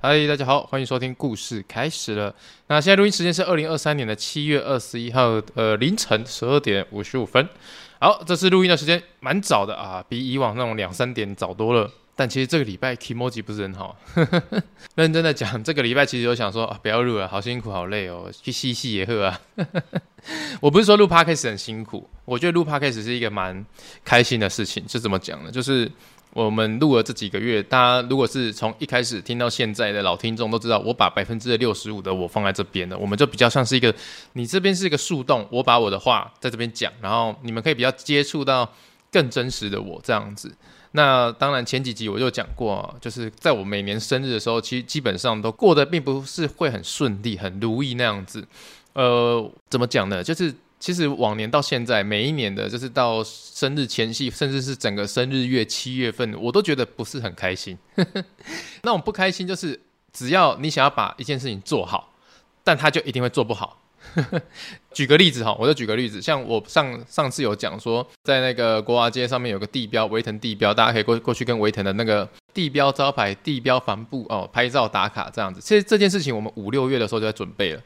嗨，大家好，欢迎收听故事开始了。那现在录音时间是二零二三年的七月二十一号，呃，凌晨十二点五十五分。好，这次录音的时间蛮早的啊，比以往那种两三点早多了。但其实这个礼拜 kimoji 不是很好，认真的讲，这个礼拜其实有想说啊，不要录了，好辛苦，好累哦，去嬉戏野鹤啊。我不是说录 podcast 很辛苦，我觉得录 podcast 是一个蛮开心的事情。是怎么讲呢？就是。我们录了这几个月，大家如果是从一开始听到现在的老听众都知道，我把百分之六十五的我放在这边了，我们就比较像是一个，你这边是一个树洞，我把我的话在这边讲，然后你们可以比较接触到更真实的我这样子。那当然前几集我就讲过，就是在我每年生日的时候，其实基本上都过得并不是会很顺利、很如意那样子。呃，怎么讲呢？就是。其实往年到现在，每一年的，就是到生日前夕，甚至是整个生日月七月份，我都觉得不是很开心。那种不开心就是，只要你想要把一件事情做好，但他就一定会做不好。举个例子哈，我就举个例子，像我上上次有讲说，在那个国华街上面有个地标，维腾地标，大家可以过过去跟维腾的那个地标招牌、地标帆布哦拍照打卡这样子。其实这件事情，我们五六月的时候就在准备了。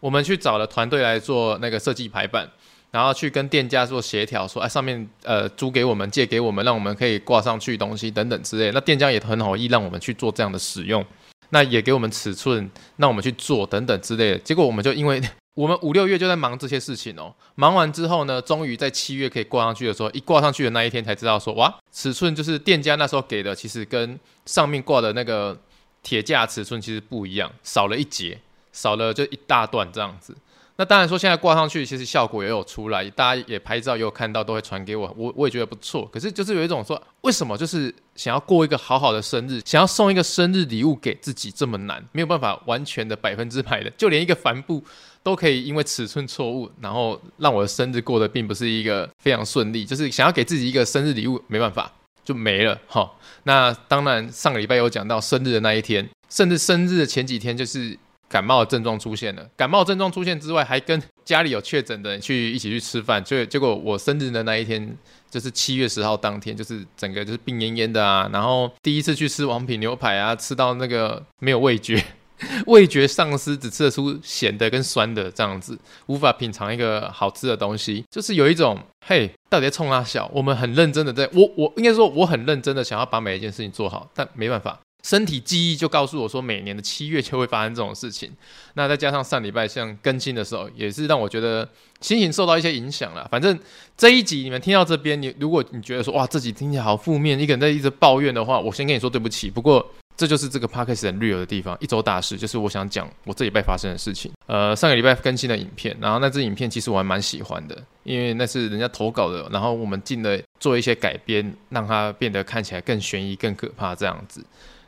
我们去找了团队来做那个设计排版，然后去跟店家做协调，说哎上面呃租给我们借给我们，让我们可以挂上去东西等等之类。那店家也很好意让我们去做这样的使用，那也给我们尺寸，让我们去做等等之类的。结果我们就因为我们五六月就在忙这些事情哦，忙完之后呢，终于在七月可以挂上去的时候，一挂上去的那一天才知道说哇，尺寸就是店家那时候给的，其实跟上面挂的那个铁架尺寸其实不一样，少了一截。少了就一大段这样子，那当然说现在挂上去，其实效果也有出来，大家也拍照也有看到，都会传给我，我我也觉得不错。可是就是有一种说，为什么就是想要过一个好好的生日，想要送一个生日礼物给自己这么难，没有办法完全的百分之百的，就连一个帆布都可以因为尺寸错误，然后让我的生日过得并不是一个非常顺利。就是想要给自己一个生日礼物，没办法就没了哈。那当然上个礼拜有讲到生日的那一天，甚至生日的前几天就是。感冒的症状出现了，感冒症状出现之外，还跟家里有确诊的人去一起去吃饭，就结果我生日的那一天，就是七月十号当天，就是整个就是病恹恹的啊，然后第一次去吃王品牛排啊，吃到那个没有味觉，味觉丧失，只吃得出咸的跟酸的这样子，无法品尝一个好吃的东西，就是有一种嘿，到底在冲三小？我们很认真的在，我我应该说我很认真的想要把每一件事情做好，但没办法。身体记忆就告诉我说，每年的七月就会发生这种事情。那再加上上礼拜像更新的时候，也是让我觉得心情受到一些影响了。反正这一集你们听到这边，你如果你觉得说哇，这集听起来好负面，一个人在一直抱怨的话，我先跟你说对不起。不过这就是这个 podcast 很 real 的地方，一周大事就是我想讲我这礼拜发生的事情。呃，上个礼拜更新的影片，然后那支影片其实我还蛮喜欢的，因为那是人家投稿的，然后我们进了做一些改编，让它变得看起来更悬疑、更可怕这样子。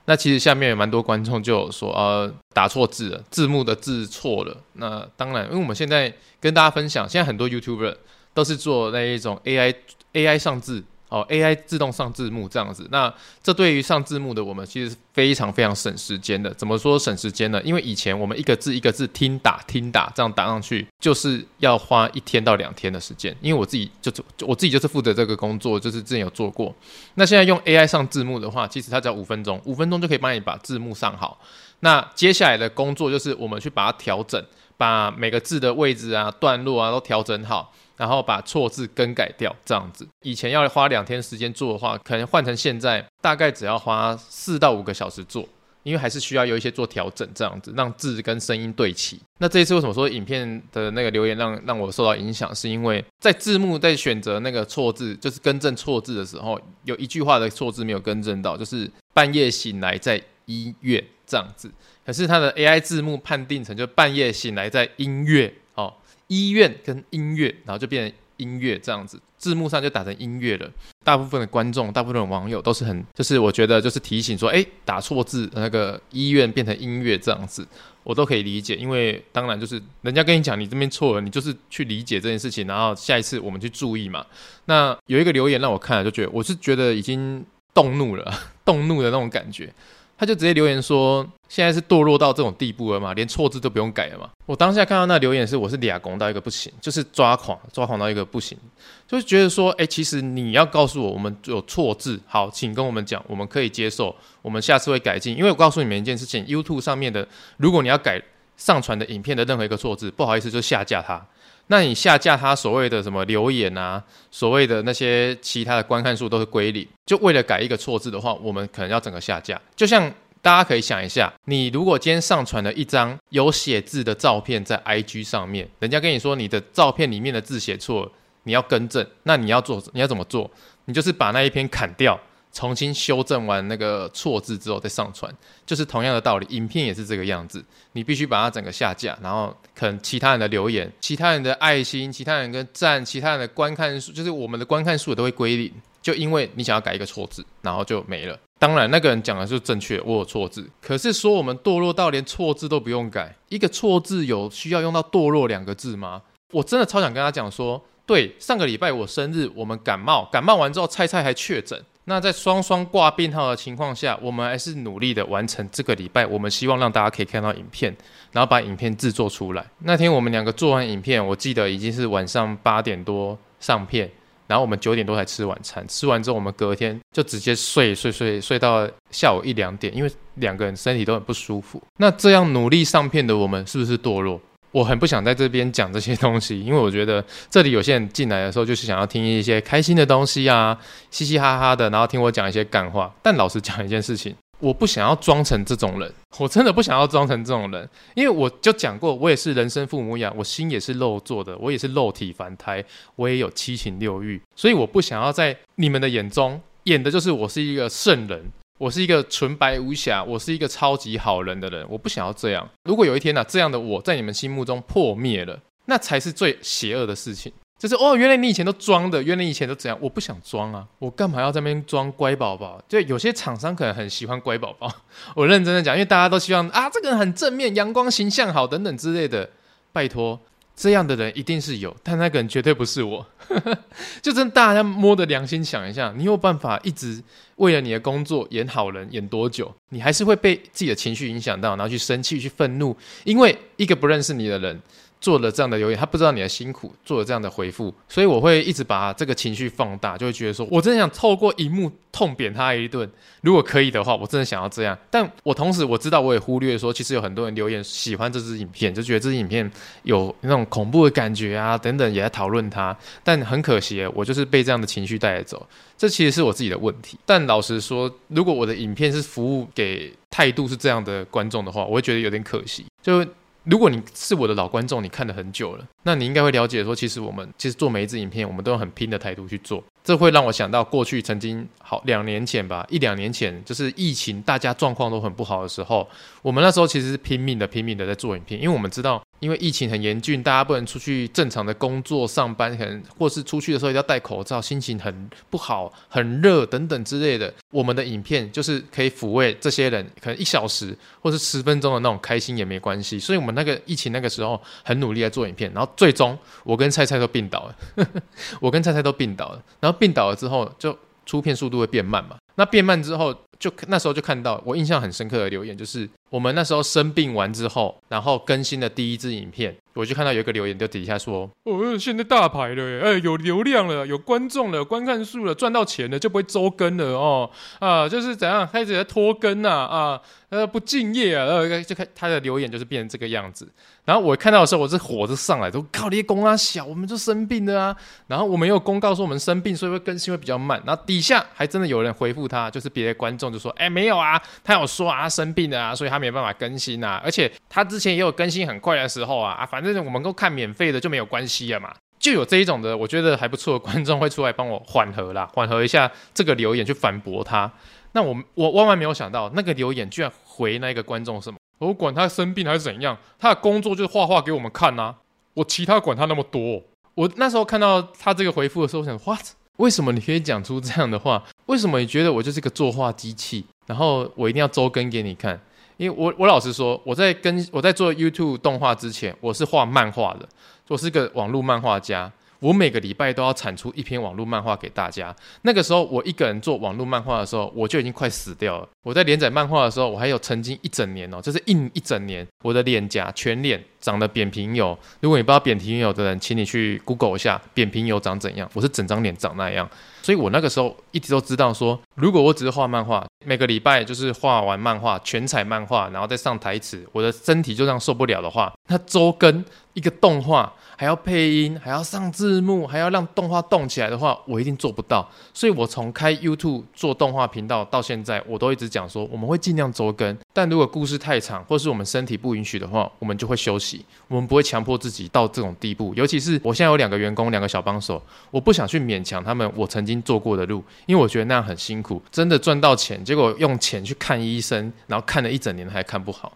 那其实下面有蛮多观众就有说，呃，打错字了，字幕的字错了。那当然，因为我们现在跟大家分享，现在很多 YouTuber 都是做那一种 AI AI 上字。哦，AI 自动上字幕这样子，那这对于上字幕的我们其实非常非常省时间的。怎么说省时间呢？因为以前我们一个字一个字听打听打这样打上去，就是要花一天到两天的时间。因为我自己就就我自己就是负责这个工作，就是之前有做过。那现在用 AI 上字幕的话，其实它只要五分钟，五分钟就可以帮你把字幕上好。那接下来的工作就是我们去把它调整，把每个字的位置啊、段落啊都调整好。然后把错字更改掉，这样子。以前要花两天时间做的话，可能换成现在大概只要花四到五个小时做，因为还是需要有一些做调整，这样子让字跟声音对齐。那这一次为什么说影片的那个留言让让我受到影响？是因为在字幕在选择那个错字，就是更正错字的时候，有一句话的错字没有更正到，就是半夜醒来在医院这样子。可是它的 AI 字幕判定成就半夜醒来在音乐。哦医院跟音乐，然后就变成音乐这样子，字幕上就打成音乐了。大部分的观众，大部分的网友都是很，就是我觉得就是提醒说，哎，打错字，那个医院变成音乐这样子，我都可以理解。因为当然就是人家跟你讲你这边错了，你就是去理解这件事情，然后下一次我们去注意嘛。那有一个留言让我看了就觉得，我是觉得已经动怒了，动怒的那种感觉。他就直接留言说，现在是堕落到这种地步了嘛，连错字都不用改了嘛。我当下看到那留言是，我是俩拱到一个不行，就是抓狂，抓狂到一个不行，就是觉得说，哎，其实你要告诉我，我们有错字，好，请跟我们讲，我们可以接受，我们下次会改进。因为我告诉你们一件事情，YouTube 上面的，如果你要改上传的影片的任何一个错字，不好意思，就下架它。那你下架它所谓的什么留言啊，所谓的那些其他的观看数都是归零，就为了改一个错字的话，我们可能要整个下架。就像大家可以想一下，你如果今天上传了一张有写字的照片在 IG 上面，人家跟你说你的照片里面的字写错了，你要更正，那你要做你要怎么做？你就是把那一篇砍掉。重新修正完那个错字之后再上传，就是同样的道理。影片也是这个样子，你必须把它整个下架，然后可能其他人的留言、其他人的爱心、其他人的赞、其他人的观看数，就是我们的观看数都会归零。就因为你想要改一个错字，然后就没了。当然，那个人讲的是正确，我有错字。可是说我们堕落到连错字都不用改，一个错字有需要用到堕落两个字吗？我真的超想跟他讲说，对，上个礼拜我生日，我们感冒，感冒完之后，菜菜还确诊。那在双双挂病号的情况下，我们还是努力的完成这个礼拜。我们希望让大家可以看到影片，然后把影片制作出来。那天我们两个做完影片，我记得已经是晚上八点多上片，然后我们九点多才吃晚餐。吃完之后，我们隔天就直接睡睡睡睡到下午一两点，因为两个人身体都很不舒服。那这样努力上片的我们，是不是堕落？我很不想在这边讲这些东西，因为我觉得这里有些人进来的时候就是想要听一些开心的东西啊，嘻嘻哈哈的，然后听我讲一些干话。但老实讲一件事情，我不想要装成这种人，我真的不想要装成这种人，因为我就讲过，我也是人生父母养，我心也是肉做的，我也是肉体凡胎，我也有七情六欲，所以我不想要在你们的眼中演的就是我是一个圣人。我是一个纯白无瑕，我是一个超级好人的人，我不想要这样。如果有一天呢、啊，这样的我在你们心目中破灭了，那才是最邪恶的事情。就是哦，原来你以前都装的，原来你以前都怎样？我不想装啊，我干嘛要在那边装乖宝宝？就有些厂商可能很喜欢乖宝宝，我认真的讲，因为大家都希望啊，这个人很正面、阳光、形象好等等之类的。拜托。这样的人一定是有，但那个人绝对不是我。就真大家摸着良心想一下，你有办法一直为了你的工作演好人演多久？你还是会被自己的情绪影响到，然后去生气、去愤怒，因为一个不认识你的人。做了这样的留言，他不知道你的辛苦，做了这样的回复，所以我会一直把这个情绪放大，就会觉得说，我真的想透过荧幕痛扁他一顿。如果可以的话，我真的想要这样。但我同时我知道，我也忽略说，其实有很多人留言喜欢这支影片，就觉得这支影片有那种恐怖的感觉啊，等等，也在讨论它。但很可惜，我就是被这样的情绪带走，这其实是我自己的问题。但老实说，如果我的影片是服务给态度是这样的观众的话，我会觉得有点可惜。就如果你是我的老观众，你看了很久了，那你应该会了解说，其实我们其实做每一支影片，我们都用很拼的态度去做。这会让我想到过去曾经好两年前吧，一两年前就是疫情，大家状况都很不好的时候，我们那时候其实是拼命的、拼命的在做影片，因为我们知道。因为疫情很严峻，大家不能出去正常的工作上班，可能或是出去的时候要戴口罩，心情很不好、很热等等之类的。我们的影片就是可以抚慰这些人，可能一小时或是十分钟的那种开心也没关系。所以，我们那个疫情那个时候很努力在做影片，然后最终我跟菜菜都病倒了，我跟菜菜都病倒了。然后病倒了之后，就出片速度会变慢嘛。那变慢之后，就那时候就看到我印象很深刻的留言，就是。我们那时候生病完之后，然后更新的第一支影片，我就看到有一个留言，就底下说：“哦，现在大牌了，哎，有流量了，有观众了，观看数了，赚到钱了，就不会周更了哦，啊，就是怎样开始在拖更呐，啊，呃，不敬业啊，然后就看他的留言就是变成这个样子。然后我看到的时候，我这火就上来，都靠你公啊小，我们就生病了啊。然后我们有公告说我们生病，所以会更新会比较慢。然后底下还真的有人回复他，就是别的观众就说：哎，没有啊，他有说啊，生病了啊，所以他。”没办法更新啊，而且他之前也有更新很快的时候啊啊，反正我们都看免费的就没有关系了嘛，就有这一种的，我觉得还不错的观众会出来帮我缓和啦，缓和一下这个留言去反驳他。那我我万万没有想到，那个留言居然回那个观众什么？我管他生病还是怎样，他的工作就是画画给我们看啊，我其他管他那么多。我那时候看到他这个回复的时候，我想，what？为什么你可以讲出这样的话？为什么你觉得我就是个作画机器？然后我一定要周更给你看？因为我我老实说，我在跟我在做 YouTube 动画之前，我是画漫画的，我是个网络漫画家。我每个礼拜都要产出一篇网络漫画给大家。那个时候我一个人做网络漫画的时候，我就已经快死掉了。我在连载漫画的时候，我还有曾经一整年哦，就是一一整年，我的脸颊全脸长得扁平疣。如果你不知道扁平疣的人，请你去 Google 一下扁平疣长怎样。我是整张脸长那样，所以我那个时候一直都知道说，如果我只是画漫画，每个礼拜就是画完漫画全彩漫画，然后再上台词，我的身体就这样受不了的话，那周更一个动画。还要配音，还要上字幕，还要让动画动起来的话，我一定做不到。所以，我从开 YouTube 做动画频道到现在，我都一直讲说，我们会尽量周更。但如果故事太长，或是我们身体不允许的话，我们就会休息。我们不会强迫自己到这种地步。尤其是我现在有两个员工，两个小帮手，我不想去勉强他们。我曾经做过的路，因为我觉得那样很辛苦。真的赚到钱，结果用钱去看医生，然后看了一整年还看不好，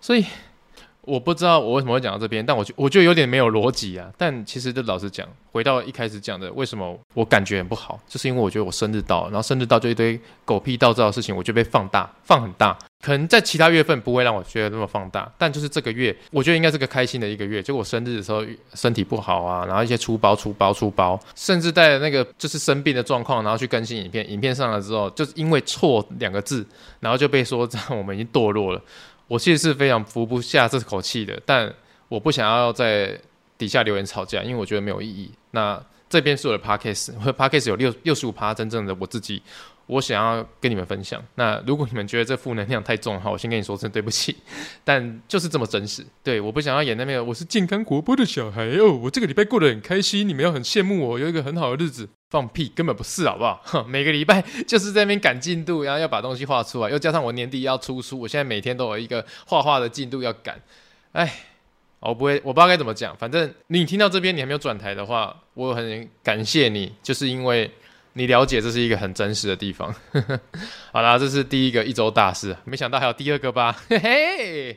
所以。我不知道我为什么会讲到这边，但我就我觉得有点没有逻辑啊。但其实就老实讲，回到一开始讲的，为什么我感觉很不好，就是因为我觉得我生日到了，然后生日到就一堆狗屁倒灶的事情，我就被放大，放很大。可能在其他月份不会让我觉得那么放大，但就是这个月，我觉得应该是个开心的一个月。就我生日的时候身体不好啊，然后一些出包、出包、出包，甚至带那个就是生病的状况，然后去更新影片，影片上了之后，就是因为错两个字，然后就被说这样我们已经堕落了。我其实是非常服不下这口气的，但我不想要在底下留言吵架，因为我觉得没有意义。那这边是我的 podcast，我的 podcast 有六六十五趴真正的我自己，我想要跟你们分享。那如果你们觉得这负能量太重的话，我先跟你说声对不起，但就是这么真实。对，我不想要演那边我是健康活泼的小孩哦，我这个礼拜过得很开心，你们要很羡慕我有一个很好的日子。放屁，根本不是，好不好？哼，每个礼拜就是在那边赶进度，然后要把东西画出来，又加上我年底要出书，我现在每天都有一个画画的进度要赶。哎，我不会，我不知道该怎么讲。反正你听到这边，你还没有转台的话，我很感谢你，就是因为你了解这是一个很真实的地方。好啦，这是第一个一周大事，没想到还有第二个吧？嘿嘿。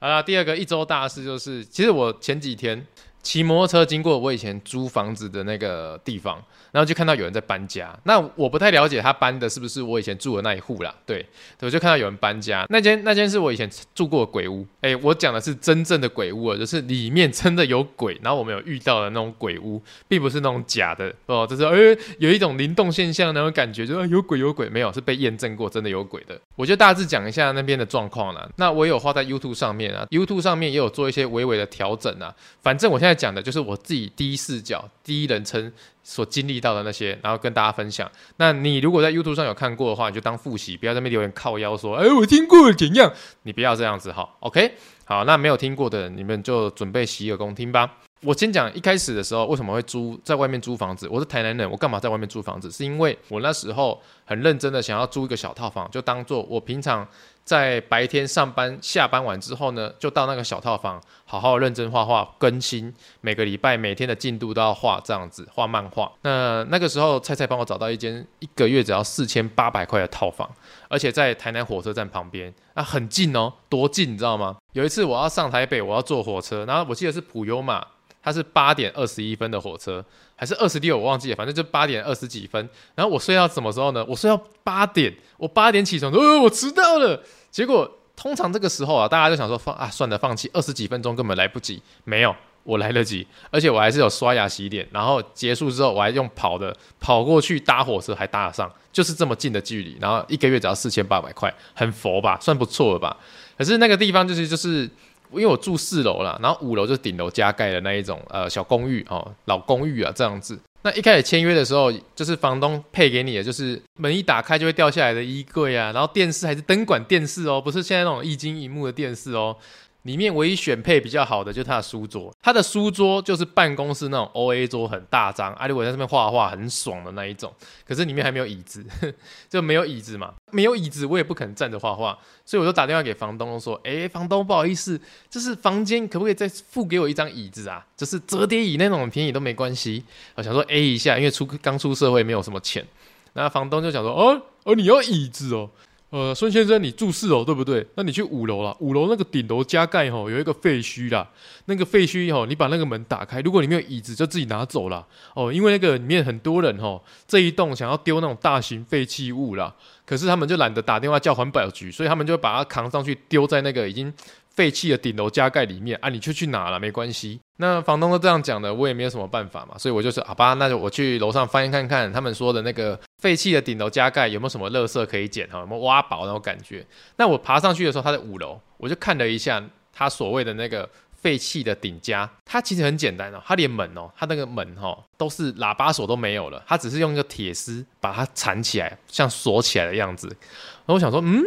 好啦，第二个一周大事就是，其实我前几天。骑摩托车经过我以前租房子的那个地方，然后就看到有人在搬家。那我不太了解他搬的是不是我以前住的那一户啦。对，我就看到有人搬家。那间那间是我以前住过的鬼屋。诶，我讲的是真正的鬼屋，就是里面真的有鬼。然后我们有遇到的那种鬼屋，并不是那种假的哦，就是诶有一种灵动现象那种感觉，就有鬼有鬼，没有，是被验证过真的有鬼的。我就大致讲一下那边的状况啦。那我有画在 YouTube 上面啊，YouTube 上面也有做一些微微的调整啊。反正我现在。讲的就是我自己第一视角、第一人称所经历到的那些，然后跟大家分享。那你如果在 YouTube 上有看过的话，你就当复习，不要在那边留言靠腰说：“哎，我听过怎样？”你不要这样子哈。OK，好，那没有听过的，你们就准备洗耳恭听吧。我先讲一开始的时候为什么会租在外面租房子。我是台南人，我干嘛在外面租房子？是因为我那时候很认真的想要租一个小套房，就当做我平常。在白天上班下班完之后呢，就到那个小套房，好好认真画画，更新每个礼拜每天的进度都要画，这样子画漫画。那那个时候，菜菜帮我找到一间一个月只要四千八百块的套房，而且在台南火车站旁边，啊，很近哦，多近你知道吗？有一次我要上台北，我要坐火车，然后我记得是普悠玛，它是八点二十一分的火车。还是二十六，我忘记了，反正就八点二十几分。然后我睡到什么时候呢？我睡到八点，我八点起床，呃，我迟到了。结果通常这个时候啊，大家就想说放啊，算了，放弃，二十几分钟根本来不及。没有，我来得及，而且我还是有刷牙洗脸，然后结束之后我还用跑的跑过去搭火车，还搭得上，就是这么近的距离。然后一个月只要四千八百块，很佛吧，算不错了吧？可是那个地方就是就是。因为我住四楼啦，然后五楼就是顶楼加盖的那一种呃小公寓哦，老公寓啊这样子。那一开始签约的时候，就是房东配给你的，就是门一打开就会掉下来的衣柜啊，然后电视还是灯管电视哦，不是现在那种液晶萤幕的电视哦。里面唯一选配比较好的就是它的书桌，它的书桌就是办公室那种 OA 桌，很大张，啊，如果在上面画画很爽的那一种。可是里面还没有椅子，就没有椅子嘛，没有椅子我也不可能站着画画，所以我就打电话给房东说：“哎，房东不好意思，就是房间可不可以再付给我一张椅子啊？就是折叠椅那种便宜都没关系。”我想说 A 一下，因为出刚出社会没有什么钱，然后房东就想说：“哦哦，你要椅子哦。”呃，孙先生，你住四楼对不对？那你去五楼了。五楼那个顶楼加盖吼，有一个废墟啦。那个废墟吼，你把那个门打开，如果里面有椅子，就自己拿走了。哦，因为那个里面很多人吼，这一栋想要丢那种大型废弃物啦。可是他们就懒得打电话叫环保局，所以他们就把它扛上去丢在那个已经废弃的顶楼加盖里面啊，你就去拿了没关系。那房东都这样讲的，我也没有什么办法嘛，所以我就说好吧，那就我去楼上翻一看看他们说的那个废弃的顶楼加盖有没有什么垃圾可以捡哈，有没有挖宝那种感觉。那我爬上去的时候，他在五楼，我就看了一下他所谓的那个。废弃的顶加，它其实很简单哦，它连门哦，它那个门哦，都是喇叭锁都没有了，它只是用一个铁丝把它缠起来，像锁起来的样子。然后我想说，嗯，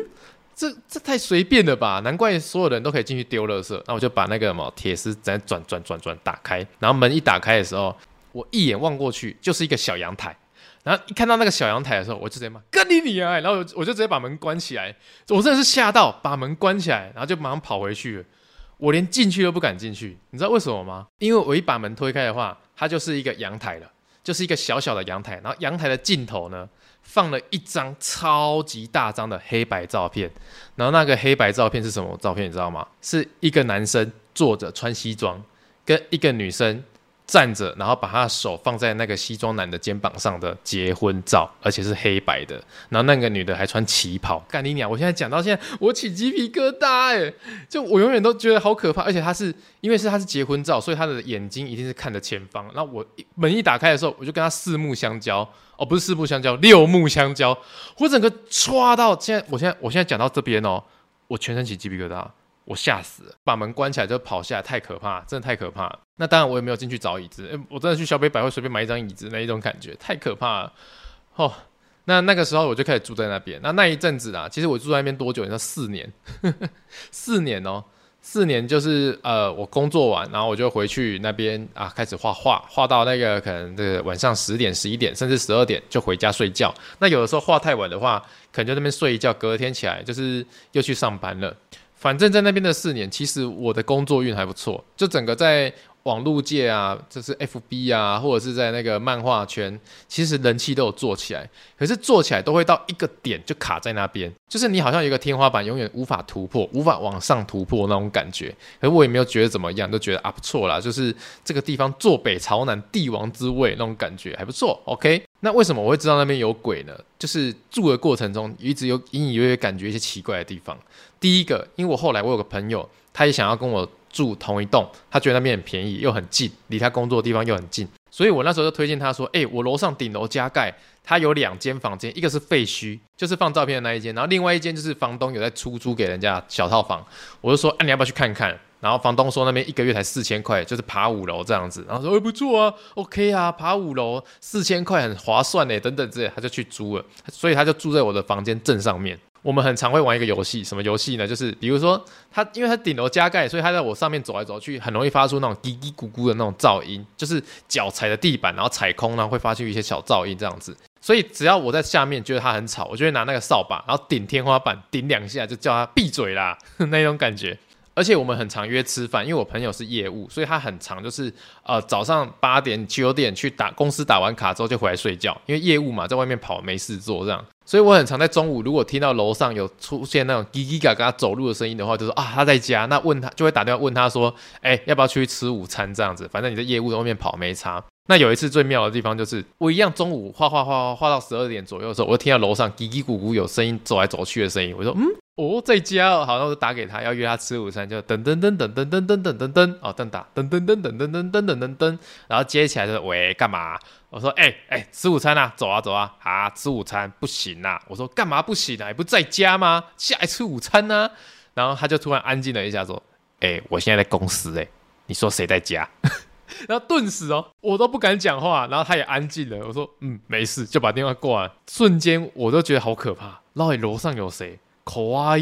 这这太随便了吧？难怪所有人都可以进去丢垃圾。那我就把那个什么铁丝在转转转转打开，然后门一打开的时候，我一眼望过去就是一个小阳台。然后一看到那个小阳台的时候，我就直接骂干你你啊！然后我就直接把门关起来，我真的是吓到，把门关起来，然后就马上跑回去。我连进去都不敢进去，你知道为什么吗？因为我一把门推开的话，它就是一个阳台了，就是一个小小的阳台。然后阳台的尽头呢，放了一张超级大张的黑白照片。然后那个黑白照片是什么照片？你知道吗？是一个男生坐着穿西装，跟一个女生。站着，然后把他的手放在那个西装男的肩膀上的结婚照，而且是黑白的。然后那个女的还穿旗袍，干你娘！我现在讲到现在，我起鸡皮疙瘩哎！就我永远都觉得好可怕，而且他是因为是他是结婚照，所以他的眼睛一定是看着前方。那我门一打开的时候，我就跟他四目相交，哦，不是四目相交，六目相交。我整个唰到现在，我现在我现在讲到这边哦，我全身起鸡皮疙瘩。我吓死了，把门关起来就跑下来，太可怕，真的太可怕。那当然我也没有进去找椅子，欸，我真的去小北百货随便买一张椅子那一种感觉，太可怕了。哦，那那个时候我就开始住在那边。那那一阵子啊，其实我住在那边多久？你知道四年，四年哦，四年就是呃，我工作完，然后我就回去那边啊，开始画画，画到那个可能这个晚上十点、十一点，甚至十二点就回家睡觉。那有的时候画太晚的话，可能就那边睡一觉，隔天起来就是又去上班了。反正，在那边的四年，其实我的工作运还不错，就整个在网络界啊，就是 FB 啊，或者是在那个漫画圈，其实人气都有做起来。可是做起来都会到一个点就卡在那边，就是你好像有一个天花板，永远无法突破，无法往上突破那种感觉。可是我也没有觉得怎么样，都觉得啊不错啦，就是这个地方坐北朝南，帝王之位那种感觉还不错。OK。那为什么我会知道那边有鬼呢？就是住的过程中一直有隐隐约约感觉一些奇怪的地方。第一个，因为我后来我有个朋友，他也想要跟我住同一栋，他觉得那边很便宜又很近，离他工作的地方又很近，所以我那时候就推荐他说：“诶，我楼上顶楼加盖，他有两间房间，一个是废墟，就是放照片的那一间，然后另外一间就是房东有在出租给人家小套房。”我就说：“哎，你要不要去看看？”然后房东说那边一个月才四千块，就是爬五楼这样子。然后说哎不错啊，OK 啊，爬五楼四千块很划算呢，等等之类，他就去租了。所以他就住在我的房间正上面。我们很常会玩一个游戏，什么游戏呢？就是比如说他，因为他顶楼加盖，所以他在我上面走来走去，很容易发出那种嘀嘀咕咕的那种噪音，就是脚踩的地板，然后踩空呢会发出一些小噪音这样子。所以只要我在下面觉得他很吵，我就会拿那个扫把，然后顶天花板，顶两下就叫他闭嘴啦，那种感觉。而且我们很常约吃饭，因为我朋友是业务，所以他很常就是呃早上八点九点去打公司打完卡之后就回来睡觉，因为业务嘛，在外面跑没事做这样，所以我很常在中午如果听到楼上有出现那种叽叽嘎嘎走路的声音的话，就说啊他在家，那问他就会打电话问他说，哎、要不要出去吃午餐这样子，反正你在业务在外面跑没差。那有一次最妙的地方就是我一样中午画画画画画到十二点左右的时候，我就听到楼上叽叽咕咕有声音走来走去的声音，我说嗯。哦，在家哦，好，那我就打给他，要约他吃午餐，就噔噔噔噔噔噔噔噔噔噔，哦，噔打噔噔噔噔噔噔噔噔噔噔，然后接起来就说喂，干嘛？我说哎哎，吃午餐啊，走啊走啊，啊，吃午餐不行啊，我说干嘛不行啊？你不在家吗？下来吃午餐呢？然后他就突然安静了一下，说，哎，我现在在公司，哎，你说谁在家？然后顿时哦，我都不敢讲话，然后他也安静了。我说嗯，没事，就把电话挂了。瞬间我都觉得好可怕，到底楼上有谁？可爱，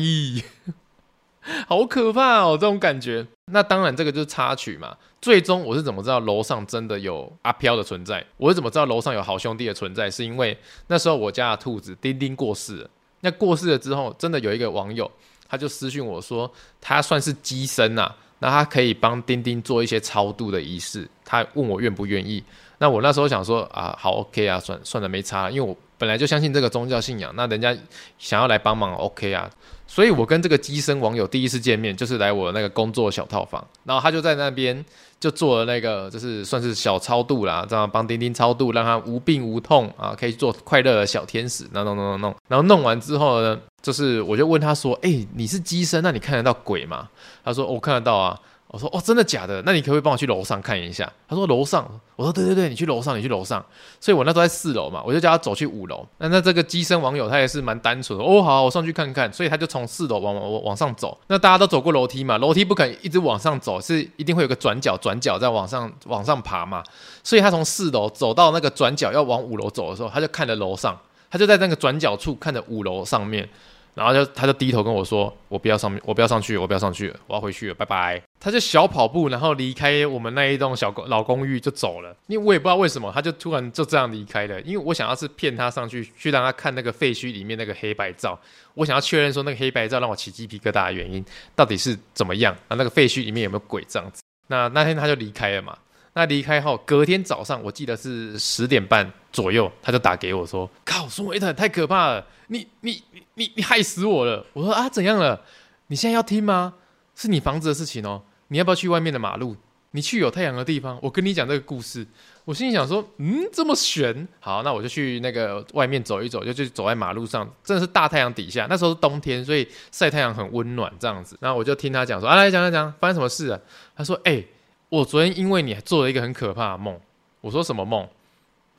好可怕哦！这种感觉。那当然，这个就是插曲嘛。最终我是怎么知道楼上真的有阿飘的存在？我是怎么知道楼上有好兄弟的存在？是因为那时候我家的兔子丁丁过世了。那过世了之后，真的有一个网友，他就私讯我说，他算是乩身呐，那他可以帮丁丁做一些超度的仪式。他问我愿不愿意。那我那时候想说啊，好 OK 啊，算算了，没差，因为我本来就相信这个宗教信仰，那人家想要来帮忙，OK 啊。所以我跟这个机身网友第一次见面，就是来我那个工作小套房，然后他就在那边就做了那个，就是算是小超度啦，这样帮丁丁超度，让他无病无痛啊，可以做快乐的小天使，那弄弄弄弄。然后弄完之后呢，就是我就问他说：“哎、你是机身，那你看得到鬼吗？”他说：“我看得到啊。”我说哦，真的假的？那你可不可以帮我去楼上看一下？他说楼上。我说对对对，你去楼上，你去楼上。所以我那时候在四楼嘛，我就叫他走去五楼。那那这个机身网友他也是蛮单纯的哦，好，我上去看看。所以他就从四楼往往往上走。那大家都走过楼梯嘛，楼梯不肯一直往上走，是一定会有个转角，转角再往上往上爬嘛。所以他从四楼走到那个转角要往五楼走的时候，他就看着楼上，他就在那个转角处看着五楼上面。然后就他就低头跟我说：“我不要上面，我不要上去，我不要上去，我要回去了，拜拜。”他就小跑步，然后离开我们那一栋小公老公寓就走了。因为我也不知道为什么，他就突然就这样离开了。因为我想要是骗他上去，去让他看那个废墟里面那个黑白照。我想要确认说那个黑白照让我起鸡皮疙瘩的原因到底是怎么样啊？那个废墟里面有没有鬼这样子？那那天他就离开了嘛。那离开后，隔天早上我记得是十点半左右，他就打给我说：“靠，孙维腾太可怕了，你你你你你害死我了！”我说：“啊，怎样了？你现在要听吗？是你房子的事情哦，你要不要去外面的马路？你去有太阳的地方，我跟你讲这个故事。”我心里想说：“嗯，这么悬，好，那我就去那个外面走一走，就去走在马路上，真的是大太阳底下，那时候是冬天，所以晒太阳很温暖这样子。然后我就听他讲说：‘啊，来讲讲讲，发生什么事啊？’他说：‘哎、’我昨天因为你做了一个很可怕的梦，我说什么梦？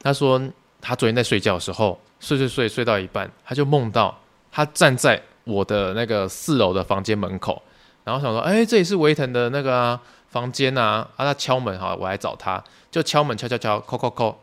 他说他昨天在睡觉的时候睡睡睡睡到一半，他就梦到他站在我的那个四楼的房间门口，然后想说，哎，这里是维腾的那个、啊、房间啊，啊，他敲门哈，我来找他，就敲门敲敲敲，敲敲敲，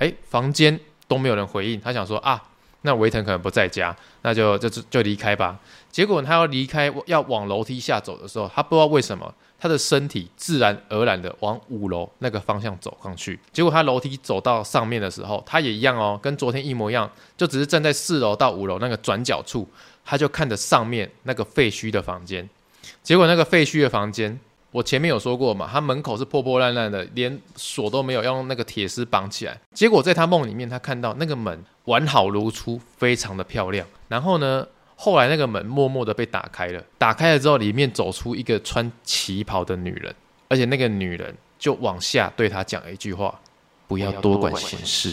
哎，房间都没有人回应，他想说啊。那维腾可能不在家，那就就就离开吧。结果他要离开，要往楼梯下走的时候，他不知道为什么，他的身体自然而然的往五楼那个方向走上去。结果他楼梯走到上面的时候，他也一样哦，跟昨天一模一样，就只是站在四楼到五楼那个转角处，他就看着上面那个废墟的房间。结果那个废墟的房间。我前面有说过嘛，他门口是破破烂烂的，连锁都没有，用那个铁丝绑起来。结果在他梦里面，他看到那个门完好如初，非常的漂亮。然后呢，后来那个门默默的被打开了，打开了之后，里面走出一个穿旗袍的女人，而且那个女人就往下对他讲了一句话：“不要多管闲事。”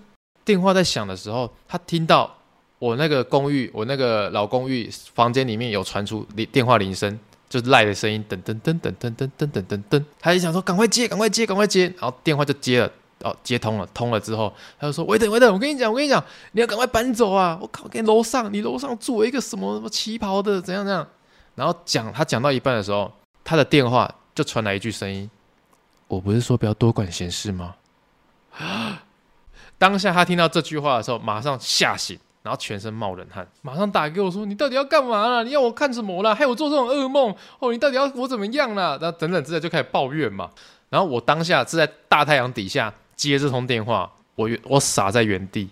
电话在响的时候，他听到我那个公寓，我那个老公寓房间里面有传出铃电话铃声，就是赖的声音，噔噔噔噔噔噔噔噔噔噔。他就想说赶快接，赶快接，赶快接，然后电话就接了，哦，接通了，通了之后，他就说：维腾，维腾，我跟你讲，我跟你讲，你要赶快搬走啊！我靠，给楼上，你楼上住一个什么什么旗袍的，怎样怎样。然后讲他讲到一半的时候，他的电话就传来一句声音：我不是说不要多管闲事吗？当下他听到这句话的时候，马上吓醒，然后全身冒冷汗，马上打给我说：“你到底要干嘛啦？你要我看什么啦？害我做这种噩梦哦！你到底要我怎么样啦？”然后等等之类就开始抱怨嘛。然后我当下是在大太阳底下接这通电话，我我傻在原地，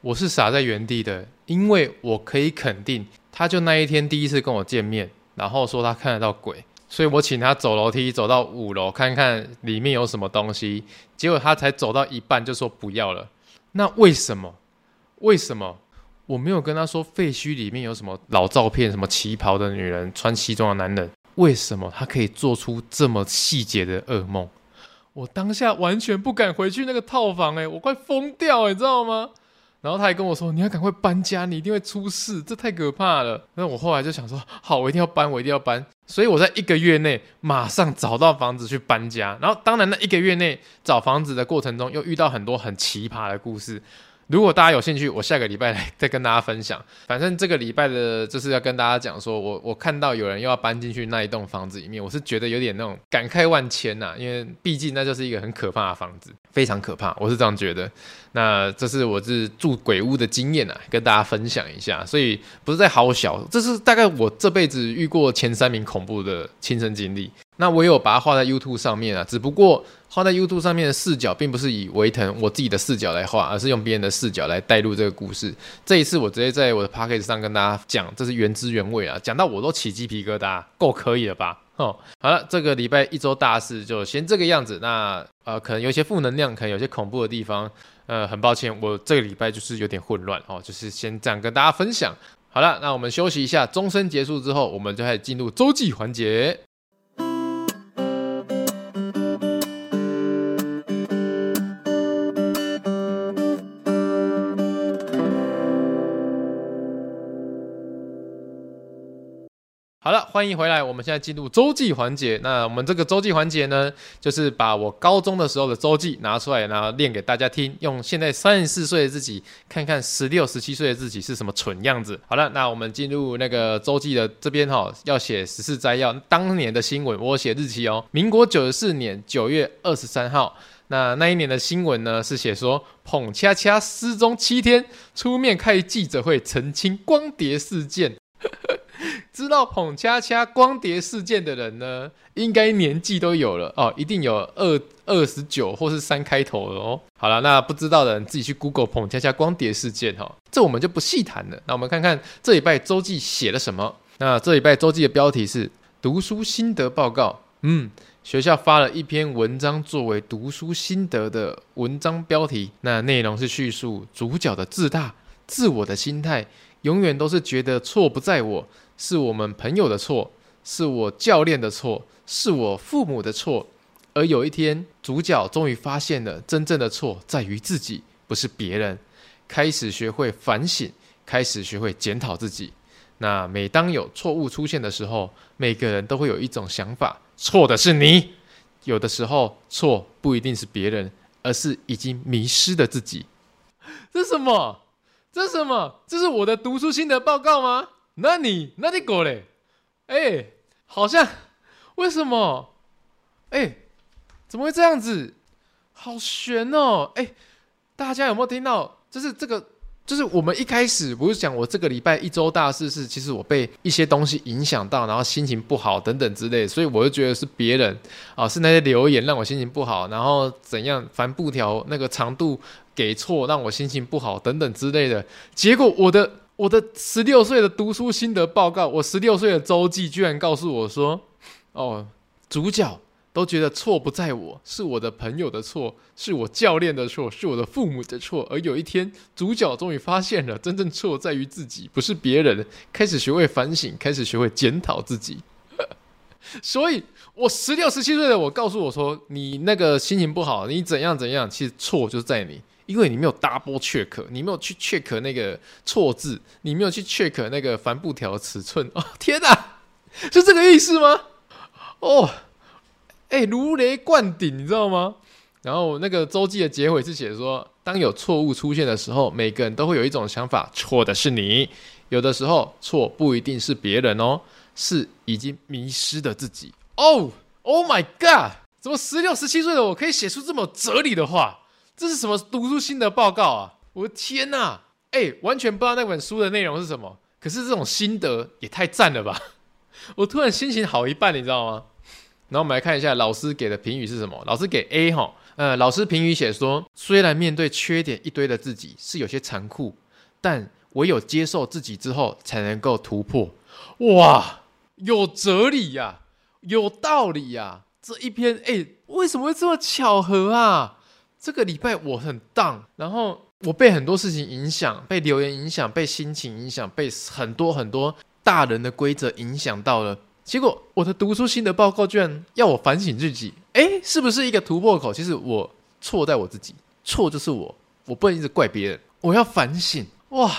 我是傻在原地的，因为我可以肯定，他就那一天第一次跟我见面，然后说他看得到鬼，所以我请他走楼梯走到五楼看看里面有什么东西，结果他才走到一半就说不要了。那为什么？为什么我没有跟他说废墟里面有什么老照片，什么旗袍的女人，穿西装的男人？为什么他可以做出这么细节的噩梦？我当下完全不敢回去那个套房，欸，诶，我快疯掉，你知道吗？然后他还跟我说：“你要赶快搬家，你一定会出事，这太可怕了。”那我后来就想说：“好，我一定要搬，我一定要搬。”所以我在一个月内马上找到房子去搬家。然后当然，那一个月内找房子的过程中，又遇到很多很奇葩的故事。如果大家有兴趣，我下个礼拜来再跟大家分享。反正这个礼拜的就是要跟大家讲说，我我看到有人又要搬进去那一栋房子里面，我是觉得有点那种感慨万千呐、因为毕竟那就是一个很可怕的房子，非常可怕，我是这样觉得。那这是我是住鬼屋的经验啊，跟大家分享一下。所以不是在好小，这是大概我这辈子遇过前三名恐怖的亲身经历。那我有把它画在 YouTube 上面啊，只不过画在 YouTube 上面的视角，并不是以维腾我自己的视角来画，而是用别人的视角来带入这个故事。这一次我直接在我的 Podcast 上跟大家讲，这是原汁原味啊，讲到我都起鸡皮疙瘩，够可以了吧？哦，好了，这个礼拜一周大事就先这个样子。那呃，可能有些负能量，可能有些恐怖的地方，呃，很抱歉，我这个礼拜就是有点混乱哦，就是先这样跟大家分享。好了，那我们休息一下，钟声结束之后，我们就开始进入周记环节。好了，欢迎回来。我们现在进入周记环节。那我们这个周记环节呢，就是把我高中的时候的周记拿出来，然后念给大家听。用现在三十四岁的自己，看看十六、十七岁的自己是什么蠢样子。好了，那我们进入那个周记的这边哈，要写时事摘要，当年的新闻，我写日期哦，民国九十四年九月二十三号。那那一年的新闻呢，是写说捧恰恰失踪七天，出面开记者会澄清光碟事件。知道捧恰恰光碟事件的人呢，应该年纪都有了哦，一定有二二十九或是三开头的哦。好了，那不知道的人自己去 Google 捧恰恰光碟事件哈、哦，这我们就不细谈了。那我们看看这礼拜周记写了什么。那这礼拜周记的标题是读书心得报告。嗯，学校发了一篇文章作为读书心得的文章标题，那内容是叙述主角的自大、自我的心态。永远都是觉得错不在我，是我们朋友的错，是我教练的错，是我父母的错。而有一天，主角终于发现了真正的错在于自己，不是别人。开始学会反省，开始学会检讨自己。那每当有错误出现的时候，每个人都会有一种想法：错的是你。有的时候，错不一定是别人，而是已经迷失的自己。这是什么？这是什么？这是我的读书心得报告吗？那你那你过来？哎，好像为什么？哎，怎么会这样子？好悬哦！哎，大家有没有听到？就是这个，就是我们一开始不是讲我这个礼拜一周大事是，其实我被一些东西影响到，然后心情不好等等之类，所以我就觉得是别人啊，是那些留言让我心情不好，然后怎样帆布条那个长度。给错让我心情不好等等之类的，结果我的我的十六岁的读书心得报告，我十六岁的周记居然告诉我说，哦，主角都觉得错不在我，是我的朋友的错，是我教练的错，是我的父母的错。而有一天，主角终于发现了真正错在于自己，不是别人，开始学会反省，开始学会检讨自己。所以，我十六、十七岁的我告诉我说，你那个心情不好，你怎样怎样，其实错就在你。因为你没有 double check，你没有去 check 那个错字，你没有去 check 那个帆布条尺寸。哦，天哪，是这个意思吗？哦，哎，如雷贯顶，你知道吗？然后那个周记的结尾是写说，当有错误出现的时候，每个人都会有一种想法，错的是你。有的时候错不一定是别人哦，是已经迷失的自己。哦，Oh my God，怎么十六、十七岁的我可以写出这么哲理的话？这是什么读书心得报告啊！我的天呐，哎，完全不知道那本书的内容是什么。可是这种心得也太赞了吧！我突然心情好一半，你知道吗？然后我们来看一下老师给的评语是什么。老师给 A 哈，呃，老师评语写说：虽然面对缺点一堆的自己是有些残酷，但唯有接受自己之后，才能够突破。哇，有哲理呀、有道理呀、这一篇，哎，为什么会这么巧合啊？这个礼拜我很 down，然后我被很多事情影响，被留言影响，被心情影响，被很多很多大人的规则影响到了。结果我的读书心得报告居然要我反省自己，哎，是不是一个突破口？其实我错在我自己，错就是我，我不能一直怪别人，我要反省。哇，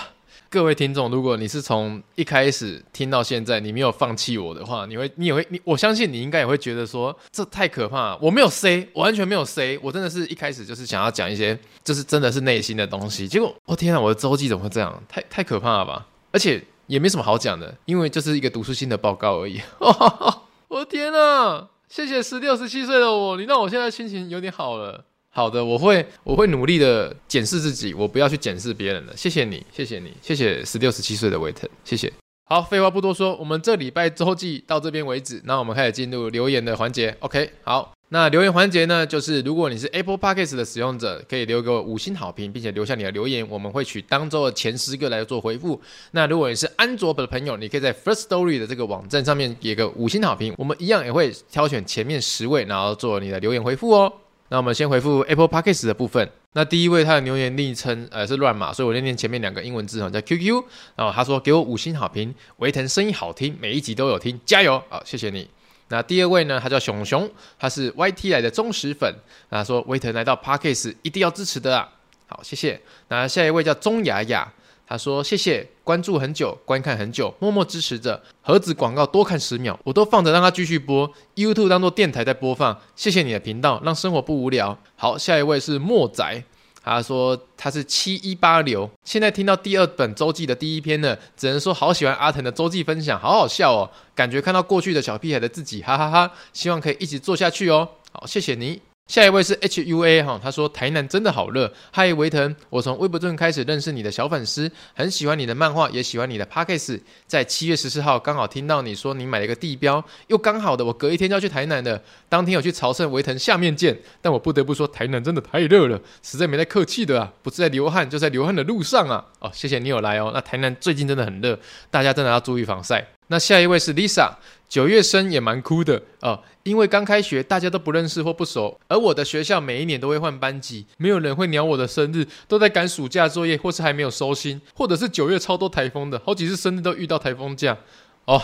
各位听众，如果你是从一开始听到现在，你没有放弃我的话，你会，你也会，你我相信你应该也会觉得说，这太可怕。我没有 C，我完全没有 C，我真的是一开始就是想要讲一些，就是真的是内心的东西。结果，我、哦、天啊，我的周记怎么会这样？太太可怕了吧！而且也没什么好讲的，因为就是一个读书心得报告而已。我的天啊！谢谢十六、十七岁的我，你让我现在心情有点好了。好的，我会我会努力的检视自己，我不要去检视别人了。谢谢你，谢谢你，谢谢十六十七岁的维腾，谢谢。好，废话不多说，我们这礼拜周记到这边为止，那我们开始进入留言的环节。OK，好，那留言环节呢，就是如果你是 Apple Podcast 的使用者，可以留给我五星好评，并且留下你的留言，我们会取当周的前十个来做回复。那如果你是安卓的朋友，你可以在 First Story 的这个网站上面给个五星好评，我们一样也会挑选前面十位，然后做你的留言回复哦。那我们先回复 Apple Podcast 的部分。那第一位他的留言昵称呃是乱码，所以我念念前面两个英文字哈，叫 QQ。然后他说给我五星好评，维腾声音好听，每一集都有听，加油！好，谢谢你。那第二位呢，他叫熊熊，他是 YT 来的忠实粉。那他说维腾来到 Podcast 一定要支持的啊。好，谢谢。那下一位叫钟雅雅。他说：“谢谢关注很久，观看很久，默默支持着。盒子广告多看十秒，我都放着让他继续播。YouTube 当做电台在播放。谢谢你的频道，让生活不无聊。”好，下一位是莫仔，他说他是七一八流，现在听到第二本周记的第一篇呢，只能说好喜欢阿腾的周记分享，好好笑哦，感觉看到过去的小屁孩的自己，哈哈哈哈！希望可以一直做下去哦。好，谢谢你。下一位是 H U A 哈，他说台南真的好热。嗨，维腾，我从微博中开始认识你的小粉丝，很喜欢你的漫画，也喜欢你的 Podcast。在七月十四号刚好听到你说你买了一个地标，又刚好的我隔一天就要去台南了。当天有去朝圣，维腾下面见。但我不得不说，台南真的太热了，实在没在客气的啊，不是在流汗，就在流汗的路上啊。哦，谢谢你有来哦。那台南最近真的很热，大家真的要注意防晒。那下一位是 Lisa，九月生也蛮酷的哦，因为刚开学，大家都不认识或不熟，而我的学校每一年都会换班级，没有人会鸟我的生日，都在赶暑假作业，或是还没有收心，或者是九月超多台风的，好几次生日都遇到台风假哦。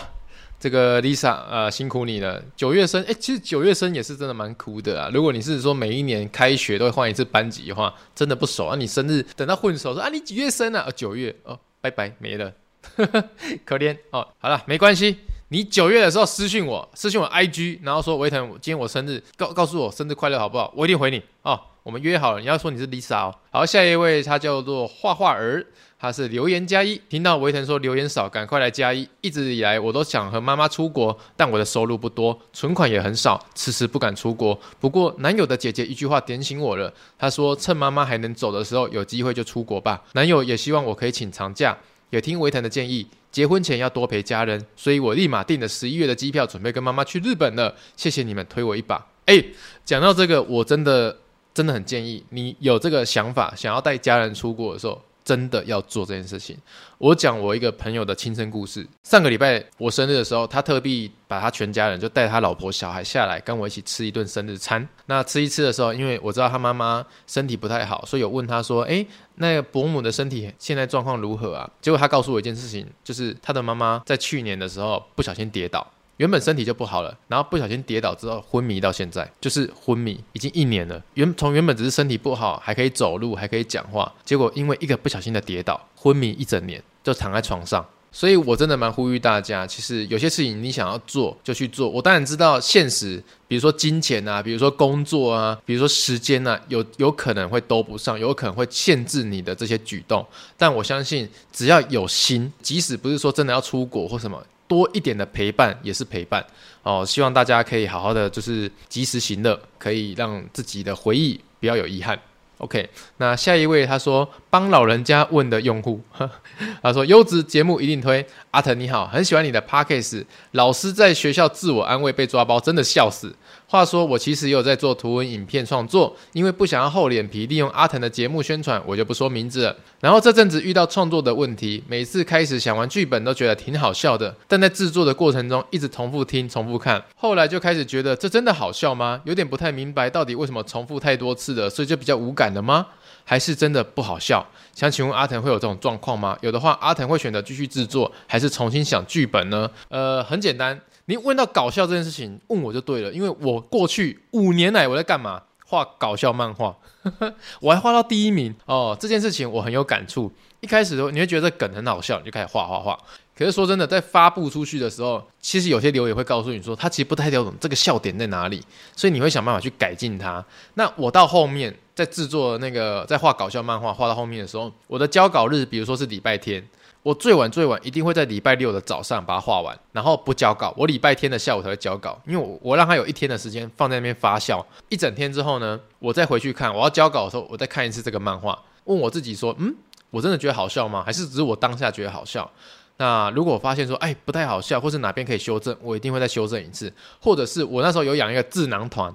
这个 Lisa 啊、呃，辛苦你了。九月生，哎，其实九月生也是真的蛮酷的啊。如果你是说每一年开学都会换一次班级的话，真的不熟啊。你生日等到混熟说啊，你几月生啊？哦，九月哦，拜拜，没了。可怜哦，好了，没关系。你九月的时候私信我，私信我 IG，然后说维腾，今天我生日，告告诉我生日快乐好不好？我一定回你哦。我们约好了，你要说你是 Lisa 哦。好，下一位他叫做画画儿，他是留言加一。听到维腾说留言少，赶快来加一。一直以来我都想和妈妈出国，但我的收入不多，存款也很少，迟迟不敢出国。不过男友的姐姐一句话点醒我了，她说趁妈妈还能走的时候，有机会就出国吧。男友也希望我可以请长假。也听维腾的建议，结婚前要多陪家人，所以我立马订了十一月的机票，准备跟妈妈去日本了。谢谢你们推我一把。诶，讲到这个，我真的真的很建议你有这个想法，想要带家人出国的时候。真的要做这件事情。我讲我一个朋友的亲身故事。上个礼拜我生日的时候，他特地把他全家人就带他老婆小孩下来跟我一起吃一顿生日餐。那吃一吃的时候，因为我知道他妈妈身体不太好，所以有问他说：“诶，那个伯母的身体现在状况如何啊？”结果他告诉我一件事情，就是他的妈妈在去年的时候不小心跌倒。原本身体就不好了，然后不小心跌倒之后昏迷到现在，就是昏迷已经一年了。原从原本只是身体不好，还可以走路，还可以讲话，结果因为一个不小心的跌倒，昏迷一整年，就躺在床上。所以我真的蛮呼吁大家，其实有些事情你想要做就去做。我当然知道现实，比如说金钱啊，比如说工作啊，比如说时间啊，有有可能会兜不上，有可能会限制你的这些举动。但我相信，只要有心，即使不是说真的要出国或什么。多一点的陪伴也是陪伴哦，希望大家可以好好的，就是及时行乐，可以让自己的回忆不要有遗憾。OK，那下一位他说帮老人家问的用户，他说优质节目一定推。阿腾你好，很喜欢你的 Podcast。老师在学校自我安慰被抓包，真的笑死。话说我其实也有在做图文影片创作，因为不想要厚脸皮利用阿腾的节目宣传，我就不说名字了。然后这阵子遇到创作的问题，每次开始想完剧本都觉得挺好笑的，但在制作的过程中一直重复听、重复看，后来就开始觉得这真的好笑吗？有点不太明白到底为什么重复太多次了，所以就比较无感了吗？还是真的不好笑？想请问阿腾会有这种状况吗？有的话，阿腾会选择继续制作，还是重新想剧本呢？呃，很简单。你问到搞笑这件事情，问我就对了，因为我过去五年来我在干嘛？画搞笑漫画，我还画到第一名哦。这件事情我很有感触，一开始的时候你会觉得梗很好笑，你就开始画画画。可是说真的，在发布出去的时候，其实有些留言会告诉你说，他其实不太了解这个笑点在哪里，所以你会想办法去改进它。那我到后面在制作那个在画搞笑漫画画到后面的时候，我的交稿日，比如说是礼拜天，我最晚最晚一定会在礼拜六的早上把它画完，然后不交稿，我礼拜天的下午才会交稿，因为我我让他有一天的时间放在那边发酵一整天之后呢，我再回去看，我要交稿的时候，我再看一次这个漫画，问我自己说，嗯，我真的觉得好笑吗？还是只是我当下觉得好笑？那如果我发现说，哎，不太好笑，或是哪边可以修正，我一定会再修正一次。或者是我那时候有养一个智囊团，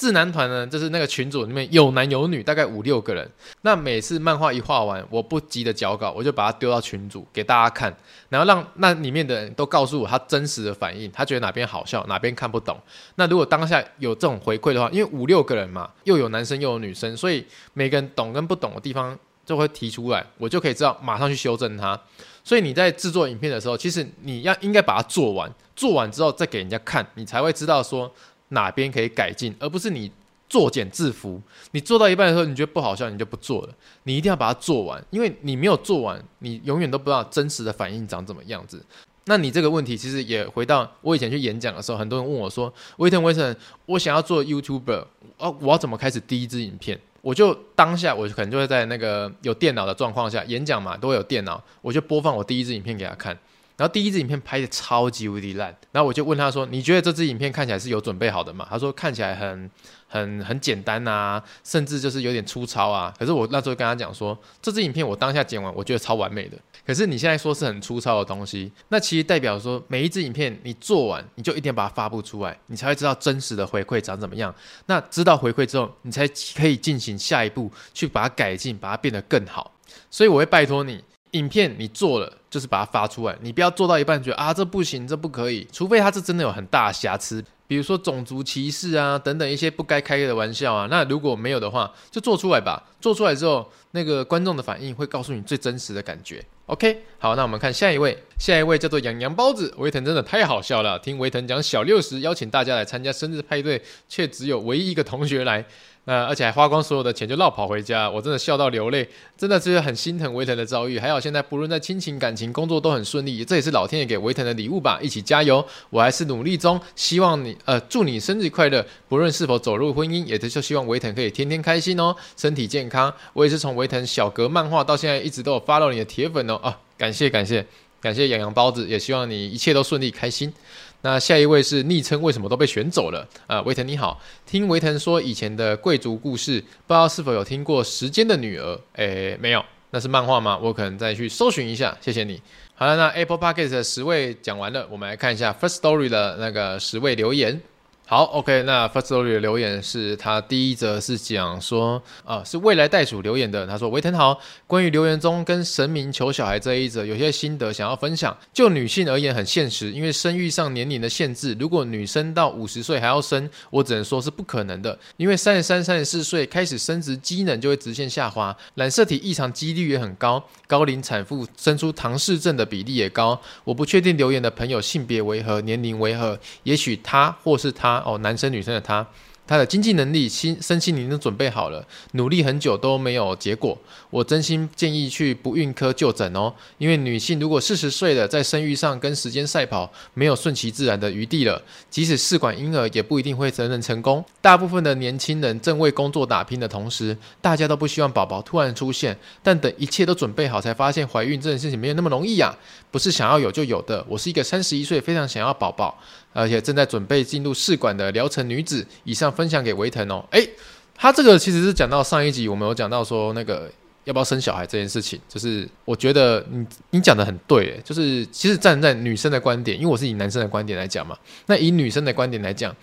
智囊团呢，就是那个群组里面有男有女，大概五六个人。那每次漫画一画完，我不急着交稿，我就把它丢到群组给大家看，然后让那里面的人都告诉我他真实的反应，他觉得哪边好笑，哪边看不懂。那如果当下有这种回馈的话，因为五六个人嘛，又有男生又有女生，所以每个人懂跟不懂的地方就会提出来，我就可以知道马上去修正它。所以你在制作影片的时候，其实你要应该把它做完，做完之后再给人家看，你才会知道说哪边可以改进，而不是你作茧自缚。你做到一半的时候，你觉得不好笑，你就不做了。你一定要把它做完，因为你没有做完，你永远都不知道真实的反应长怎么样子。那你这个问题其实也回到我以前去演讲的时候，很多人问我说：“威腾，威腾，我想要做 YouTuber，哦，我要怎么开始第一支影片？”我就当下，我可能就会在那个有电脑的状况下演讲嘛，都会有电脑，我就播放我第一支影片给他看。然后第一支影片拍的超级无敌烂，然后我就问他说：“你觉得这支影片看起来是有准备好的吗？”他说：“看起来很很很简单啊，甚至就是有点粗糙啊。”可是我那时候跟他讲说：“这支影片我当下剪完，我觉得超完美的。”可是你现在说是很粗糙的东西，那其实代表说每一支影片你做完，你就一定要把它发布出来，你才会知道真实的回馈长怎么样。那知道回馈之后，你才可以进行下一步去把它改进，把它变得更好。所以我会拜托你。影片你做了，就是把它发出来，你不要做到一半觉得啊，这不行，这不可以，除非它是真的有很大的瑕疵，比如说种族歧视啊等等一些不该开的玩笑啊。那如果没有的话，就做出来吧。做出来之后，那个观众的反应会告诉你最真实的感觉。OK，好，那我们看下一位，下一位叫做洋洋包子，维腾真的太好笑了。听维腾讲小六时邀请大家来参加生日派对，却只有唯一一个同学来。那而且还花光所有的钱就落跑回家，我真的笑到流泪，真的是很心疼维腾的遭遇。还好现在不论在亲情、感情、工作都很顺利，这也是老天爷给维腾的礼物吧。一起加油，我还是努力中。希望你呃，祝你生日快乐。不论是否走入婚姻，也就希望维腾可以天天开心哦，身体健康。我也是从维腾小格漫画到现在一直都有 follow 你的铁粉哦啊，感谢感谢感谢洋洋包子，也希望你一切都顺利开心。那下一位是昵称为什么都被选走了啊？维腾你好，听维腾说以前的贵族故事，不知道是否有听过《时间的女儿》？诶，没有，那是漫画吗？我可能再去搜寻一下，谢谢你。好了，那 Apple Podcast 的十位讲完了，我们来看一下 First Story 的那个十位留言。好，OK，那 Firstory 的留言是他第一则是讲说，啊，是未来袋鼠留言的。他说：“维腾好，关于留言中跟神明求小孩这一则，有些心得想要分享。就女性而言，很现实，因为生育上年龄的限制，如果女生到五十岁还要生，我只能说是不可能的。因为三十三、三十四岁开始生殖机能就会直线下滑，染色体异常几率也很高，高龄产妇生出唐氏症的比例也高。我不确定留言的朋友性别为何，年龄为何，也许他或是他。”哦，男生女生的他。他的经济能力、心身心灵都准备好了，努力很久都没有结果。我真心建议去不孕科就诊哦，因为女性如果四十岁了，在生育上跟时间赛跑，没有顺其自然的余地了。即使试管婴儿，也不一定会真正成功。大部分的年轻人正为工作打拼的同时，大家都不希望宝宝突然出现。但等一切都准备好，才发现怀孕这件事情没有那么容易呀，不是想要有就有的。我是一个三十一岁，非常想要宝宝，而且正在准备进入试管的疗程女子。以上。分享给维腾哦，诶，他这个其实是讲到上一集我们有讲到说那个要不要生小孩这件事情，就是我觉得你你讲的很对，就是其实站在女生的观点，因为我是以男生的观点来讲嘛，那以女生的观点来讲，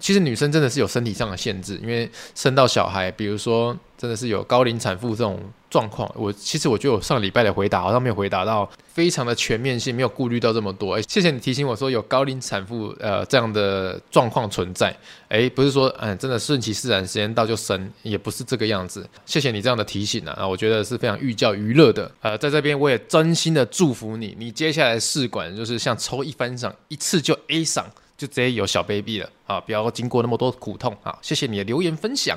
其实女生真的是有身体上的限制，因为生到小孩，比如说真的是有高龄产妇这种。状况，我其实我觉得我上礼拜的回答好像没有回答到非常的全面性，没有顾虑到这么多。哎，谢谢你提醒我说有高龄产妇呃这样的状况存在。哎，不是说嗯真的顺其自然，时间到就生，也不是这个样子。谢谢你这样的提醒啊，我觉得是非常寓教于乐的。呃，在这边我也真心的祝福你，你接下来试管就是像抽一番赏，一次就 A 赏。就直接有小 baby 了啊！不要经过那么多苦痛啊！谢谢你的留言分享。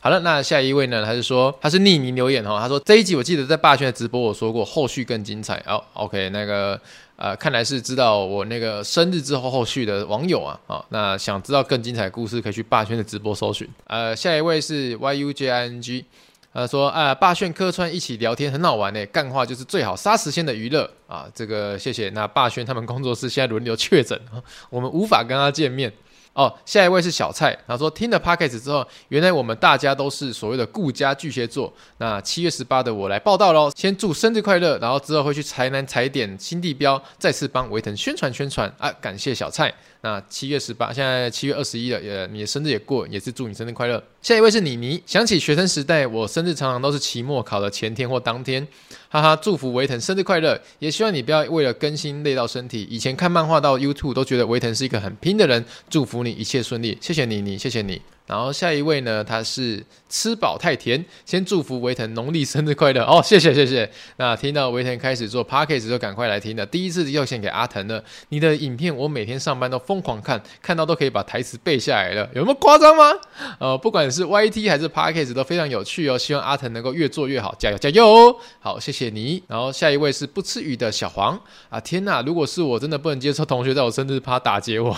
好了，那下一位呢？他是说他是匿名留言哈，他说这一集我记得在霸轩的直播我说过，后续更精彩。哦，OK，那个呃，看来是知道我那个生日之后后续的网友啊，啊，那想知道更精彩的故事，可以去霸轩的直播搜寻。呃，下一位是 YUJING。他说：“啊，霸炫客串一起聊天很好玩呢，干话就是最好杀时间的娱乐啊！这个谢谢。那霸炫他们工作室现在轮流确诊，我们无法跟他见面。”哦，下一位是小蔡，他说听了 Podcast 之后，原来我们大家都是所谓的顾家巨蟹座。那七月十八的我来报道喽，先祝生日快乐，然后之后会去台南踩点新地标，再次帮维腾宣传宣传啊！感谢小蔡。那七月十八，现在七月二十一了，也你的生日也过，也是祝你生日快乐。下一位是妮妮，想起学生时代，我生日常常都是期末考的前天或当天。哈哈，祝福维腾生日快乐，也希望你不要为了更新累到身体。以前看漫画到 YouTube 都觉得维腾是一个很拼的人，祝福你一切顺利，谢谢你，你谢谢你。然后下一位呢，他是吃饱太甜，先祝福维腾农历生日快乐哦，谢谢谢谢。那听到维腾开始做 Podcast 就赶快来听了，第一次要献给阿腾了。你的影片我每天上班都疯狂看，看到都可以把台词背下来了，有那么夸张吗？呃，不管是 YT 还是 Podcast 都非常有趣哦，希望阿腾能够越做越好，加油加油！好，谢谢你。然后下一位是不吃鱼的小黄啊，天哪，如果是我真的不能接受同学在我生日趴打劫我。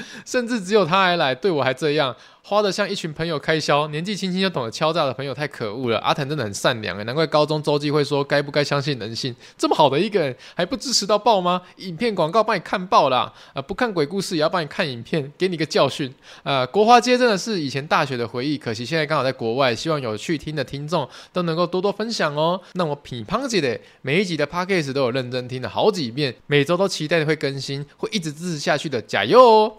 甚至只有他还来，对我还这样，花得像一群朋友开销，年纪轻轻就懂得敲诈的朋友太可恶了。阿腾真的很善良诶，难怪高中周记会说该不该相信人性，这么好的一个人还不支持到爆吗？影片广告帮你看爆了啊、不看鬼故事也要帮你看影片，给你个教训啊、呃！国华街真的是以前大学的回忆，可惜现在刚好在国外，希望有去听的听众都能够多多分享哦。那我品胖姐的每一集的 Podcast 都有认真听了好几遍，每周都期待会更新，会一直支持下去的，加油哦！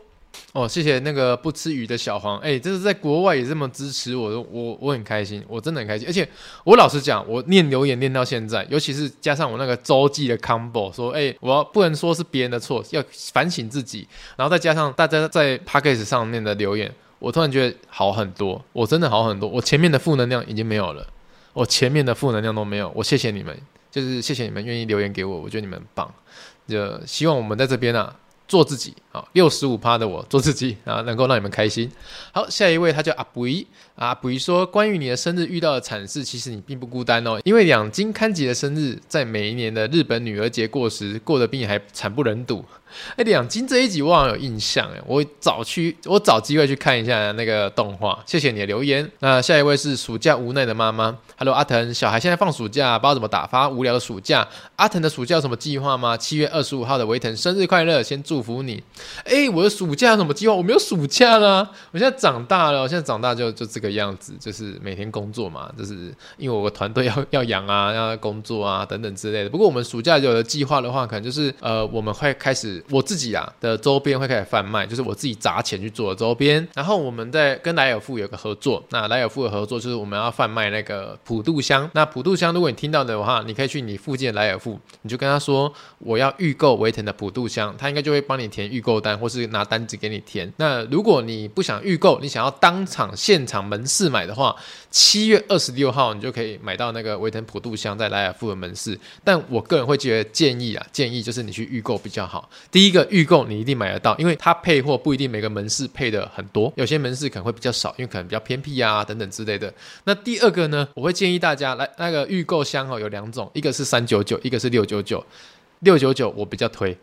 哦，谢谢那个不吃鱼的小黄，哎，这是在国外也这么支持我，我我很开心，我真的很开心。而且我老实讲，我念留言念到现在，尤其是加上我那个周记的 combo，说，哎，我不能说是别人的错，要反省自己，然后再加上大家在 Podcast 上面的留言，我突然觉得好很多，我真的好很多，我前面的负能量已经没有了，我前面的负能量都没有，我谢谢你们，就是谢谢你们愿意留言给我，我觉得你们很棒，就希望我们在这边啊。做自己好，六十五趴的我做自己啊，能够让你们开心。好，下一位他叫阿布伊啊，布伊说，关于你的生日遇到的惨事，其实你并不孤单哦，因为两金刊吉的生日在每一年的日本女儿节过时，过得比你还惨不忍睹。哎，两金这一集我好像有印象哎，我找去，我找机会去看一下那个动画。谢谢你的留言。那下一位是暑假无奈的妈妈，Hello 阿腾，小孩现在放暑假，不知道怎么打发无聊的暑假。阿腾的暑假有什么计划吗？七月二十五号的维腾生日快乐，先祝福你。哎，我的暑假有什么计划？我没有暑假啦，我现在长大了，我现在长大就就这个样子，就是每天工作嘛，就是因为我团队要 要养啊，要工作啊等等之类的。不过我们暑假有的计划的话，可能就是呃，我们会开始。我自己啊的周边会开始贩卖，就是我自己砸钱去做的周边。然后我们在跟莱尔富有个合作，那莱尔富的合作就是我们要贩卖那个普渡香。那普渡香，如果你听到的话，你可以去你附近的莱尔富，你就跟他说我要预购维腾的普渡香，他应该就会帮你填预购单，或是拿单子给你填。那如果你不想预购，你想要当场现场门市买的话，七月二十六号你就可以买到那个维腾普渡香在莱尔富的门市。但我个人会觉得建议啊，建议就是你去预购比较好。第一个预购你一定买得到，因为它配货不一定每个门市配的很多，有些门市可能会比较少，因为可能比较偏僻啊等等之类的。那第二个呢，我会建议大家来那个预购箱哦，有两种，一个是三九九，一个是六九九。六九九我比较推，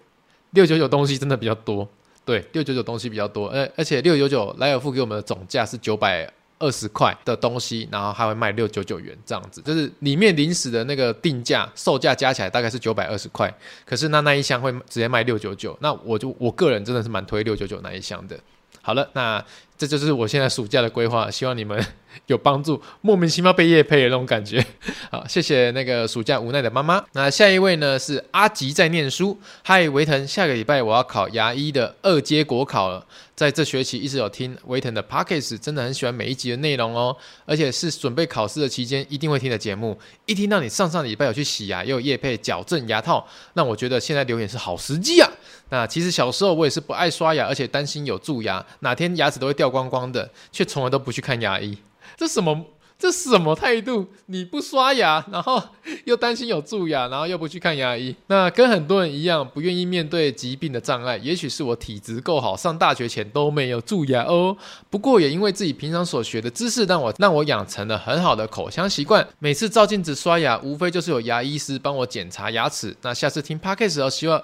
六九九东西真的比较多，对，六九九东西比较多，而而且六九九莱尔富给我们的总价是九百。二十块的东西，然后还会卖六九九元这样子，就是里面临时的那个定价售价加起来大概是九百二十块，可是那那一箱会直接卖六九九，那我就我个人真的是蛮推六九九那一箱的。好了，那这就是我现在暑假的规划，希望你们有帮助。莫名其妙被业配的那种感觉，好，谢谢那个暑假无奈的妈妈。那下一位呢是阿吉在念书，嗨，维腾，下个礼拜我要考牙医的二阶国考了。在这学期一直有听维腾的 Podcast，真的很喜欢每一集的内容哦，而且是准备考试的期间一定会听的节目。一听到你上上礼拜有去洗牙，又有业配矫正牙套，那我觉得现在留言是好时机啊。那其实小时候我也是不爱刷牙，而且担心有蛀牙，哪天牙齿都会掉光光的，却从来都不去看牙医。这什么这什么态度？你不刷牙，然后又担心有蛀牙，然后又不去看牙医。那跟很多人一样，不愿意面对疾病的障碍。也许是我体质够好，上大学前都没有蛀牙哦。不过也因为自己平常所学的知识，让我让我养成了很好的口腔习惯。每次照镜子刷牙，无非就是有牙医师帮我检查牙齿。那下次听 Podcast 时候，希望。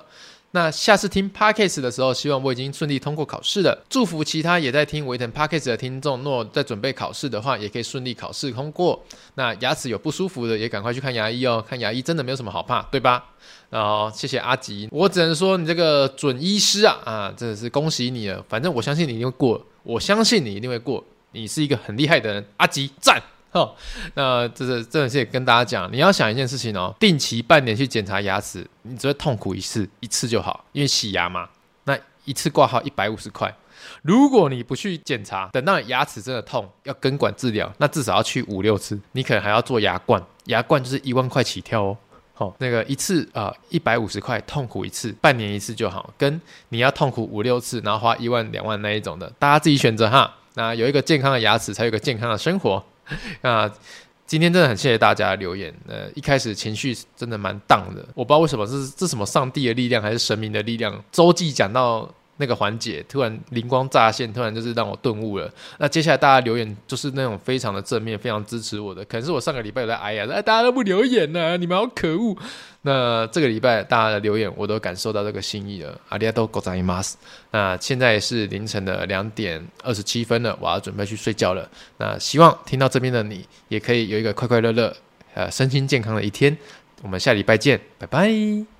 那下次听 Podcast 的时候，希望我已经顺利通过考试了。祝福其他也在听维腾 Podcast 的听众，若在准备考试的话，也可以顺利考试通过。那牙齿有不舒服的，也赶快去看牙医哦。看牙医真的没有什么好怕，对吧？然后谢谢阿吉，我只能说你这个准医师啊啊，真的是恭喜你了。反正我相信你一定会过，我相信你一定会过。你是一个很厉害的人，阿吉赞。哦，那这是这是也跟大家讲，你要想一件事情哦，定期半年去检查牙齿，你只会痛苦一次，一次就好，因为洗牙嘛，那一次挂号一百五十块。如果你不去检查，等到牙齿真的痛要根管治疗，那至少要去五六次，你可能还要做牙冠，牙冠就是一万块起跳哦。好、那个一次啊一百五十块，痛苦一次，半年一次就好，跟你要痛苦五六次，然后花一万两万那一种的，大家自己选择哈。那有一个健康的牙齿，才有一个健康的生活。那今天真的很谢谢大家留言。呃，一开始情绪真的蛮荡的，我不知道为什么，是这是什么上帝的力量还是神明的力量？周记讲到那个环节，突然灵光乍现，突然就是让我顿悟了。那接下来大家留言就是那种非常的正面，非常支持我的。可能是我上个礼拜有在挨呀，哎，大家都不留言呢、你们好可恶。那这个礼拜大家的留言，我都感受到这个心意了。ありがとうございます。那现在是凌晨的两点二十七分了，我要准备去睡觉了。那希望听到这边的你，也可以有一个快快乐乐、呃身心健康的一天。我们下礼拜见，拜拜。